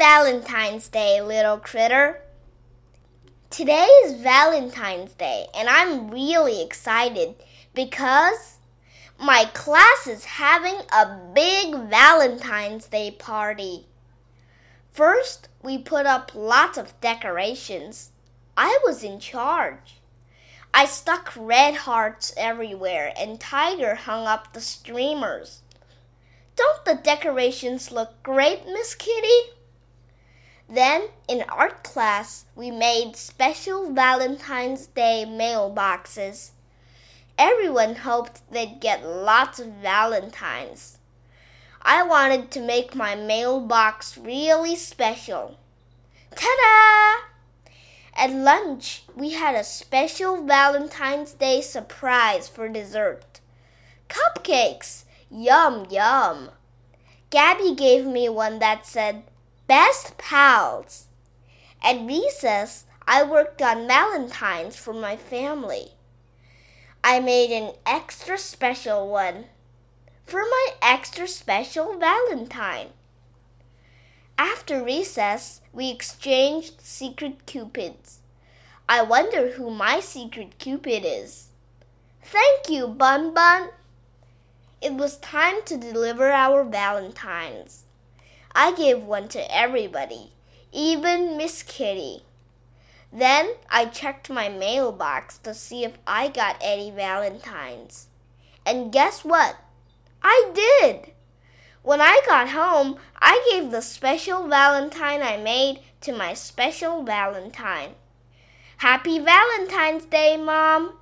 Valentine's Day, little critter. Today is Valentine's Day, and I'm really excited because my class is having a big Valentine's Day party. First, we put up lots of decorations. I was in charge. I stuck red hearts everywhere, and Tiger hung up the streamers. Don't the decorations look great, Miss Kitty? Then, in art class, we made special Valentine's Day mailboxes. Everyone hoped they'd get lots of Valentines. I wanted to make my mailbox really special. Ta da! At lunch, we had a special Valentine's Day surprise for dessert. Cupcakes! Yum, yum! Gabby gave me one that said, Best Pals. At recess, I worked on Valentines for my family. I made an extra special one for my extra special Valentine. After recess, we exchanged secret cupids. I wonder who my secret cupid is. Thank you, Bun Bun. It was time to deliver our valentines. I gave one to everybody, even Miss Kitty. Then I checked my mailbox to see if I got any valentines. And guess what? I did! When I got home, I gave the special valentine I made to my special valentine. Happy Valentine's Day, Mom!